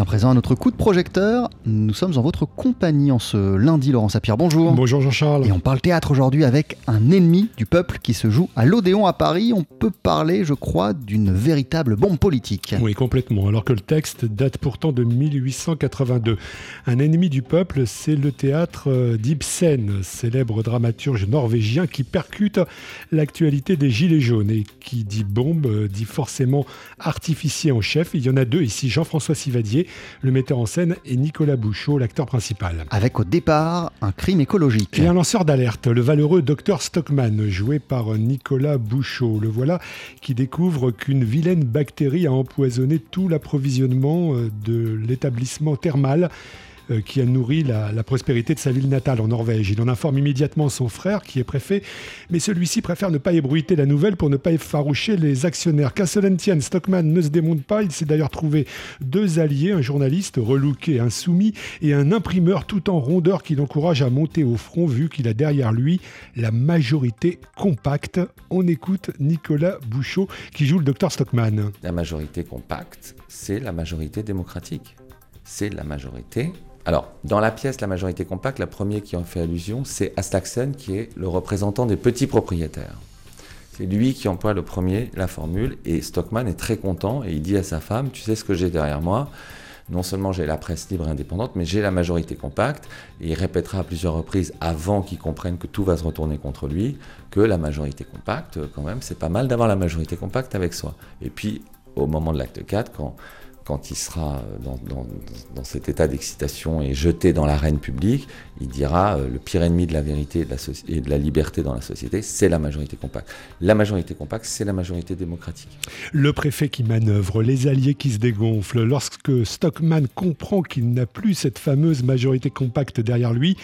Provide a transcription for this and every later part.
à présent, à notre coup de projecteur, nous sommes en votre compagnie en ce lundi, Laurent Sapir. Bonjour. Bonjour Jean-Charles. Et on parle théâtre aujourd'hui avec un ennemi du peuple qui se joue à l'Odéon à Paris. On peut parler, je crois, d'une véritable bombe politique. Oui, complètement. Alors que le texte date pourtant de 1882. Un ennemi du peuple, c'est le théâtre euh, d'Ibsen, célèbre dramaturge norvégien qui percute l'actualité des Gilets jaunes. Et qui dit bombe euh, dit forcément artificier en chef. Il y en a deux ici, Jean-François Sivadier, le metteur en scène, et Nicolas Bouchot, l'acteur principal. Avec au départ un crime écologique. Et un lanceur d'alerte, le valeureux docteur Stockman, joué par Nicolas Bouchot. Le voilà qui découvre qu'une vilaine bactérie a empoisonné tout l'approvisionnement euh, de l'établissement thermal qui a nourri la, prospérité de sa ville natale en Norvège. Il en informe immédiatement son frère, qui est préfet, mais celui-ci préfère ne pas ébruiter la nouvelle pour ne pas effaroucher les actionnaires. Qu'à cela tienne, Stockman ne se démonte pas. Il s'est d'ailleurs trouvé deux alliés, un journaliste relooké, insoumis, et un imprimeur tout en rondeur qui l'encourage à monter au front, vu qu'il a derrière lui la majorité compacte. On écoute Nicolas Bouchot, qui joue le docteur Stockman. La majorité compacte, c'est la majorité démocratique. C'est la majorité alors, dans la pièce La majorité compacte, la première qui en fait allusion, c'est Astaxen, qui est le représentant des petits propriétaires. C'est lui qui emploie le premier la formule, et Stockman est très content, et il dit à sa femme, tu sais ce que j'ai derrière moi? Non seulement j'ai la presse libre et indépendante, mais j'ai la majorité compacte. Il répétera à plusieurs reprises, avant qu'il comprenne que tout va se retourner contre lui, que la majorité compacte, quand même, c'est pas mal d'avoir la majorité compacte avec soi. Et puis, au moment de l'acte 4, quand quand il sera dans, cet état d'excitation et jeté dans l'arène publique, il dira euh, le pire ennemi de la vérité et de la, liberté dans la société, c'est la majorité compacte. La majorité compacte, c'est la majorité démocratique. Le préfet qui manœuvre, les alliés qui se dégonflent, lorsque Stockman comprend qu'il n'a plus cette fameuse majorité compacte derrière lui,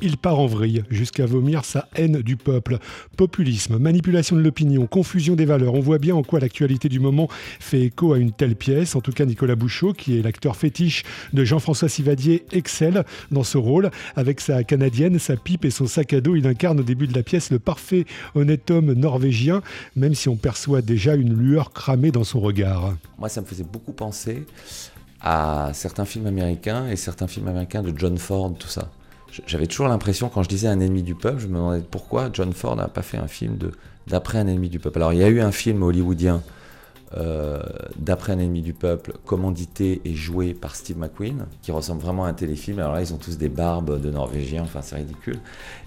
il part en vrille jusqu'à vomir sa haine du peuple. Populisme, manipulation de l'opinion, confusion des valeurs. On voit bien en quoi l'actualité du moment fait écho à une telle pièce. En tout cas, Nicolas Bouchot, qui est l'acteur fétiche de Jean-François Sivadier, excelle dans ce rôle. Avec sa canadienne, sa pipe et son sac à dos, il incarne au début de la pièce le parfait honnête homme norvégien, même si on perçoit déjà une lueur cramée dans son regard. Moi, ça me faisait beaucoup penser à certains films américains et certains films américains de John Ford, tout ça j'avais toujours l'impression, quand je disais un ennemi du peuple, je me demandais pourquoi John Ford n'a pas fait un film d'après un ennemi du peuple. Alors il y a eu un film hollywoodien euh, d'après un ennemi du peuple, commandité et joué par Steve McQueen, qui ressemble vraiment à un téléfilm. Alors là, ils ont tous des barbes de Norvégiens, enfin c'est ridicule.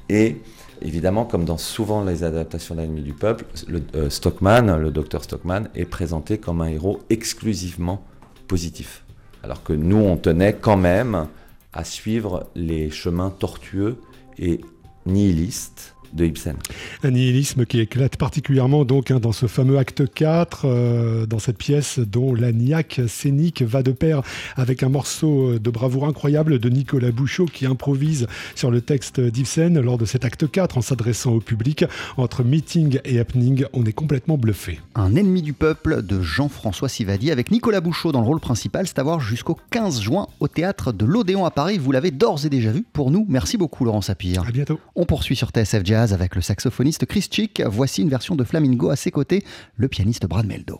Et évidemment, comme dans souvent les adaptations d'ennemis du peuple, le euh, Stockman, le docteur Stockman, est présenté comme un héros exclusivement positif. Alors que nous, on tenait quand même à suivre les chemins tortueux et nihilistes de Ibsen. Un nihilisme qui éclate particulièrement donc hein, dans ce fameux acte 4, euh, dans cette pièce dont la niaque scénique va de pair avec un morceau de bravoure incroyable de Nicolas Bouchot qui improvise sur le texte d'Ibsen lors de cet acte 4 en s'adressant au public. Entre meeting et happening, on est complètement bluffé. Un ennemi du peuple de Jean-François Sivadi avec Nicolas Bouchot dans le rôle principal, c'est à voir jusqu'au 15 juin au théâtre de l'Odéon à Paris. Vous l'avez d'ores et déjà vu. Pour nous, merci beaucoup Laurent Sapir. À bientôt. On poursuit sur TSF Avec le saxophoniste Chris Chick. Voici une version de Flamingo à ses côtés, le pianiste Brad Meldo.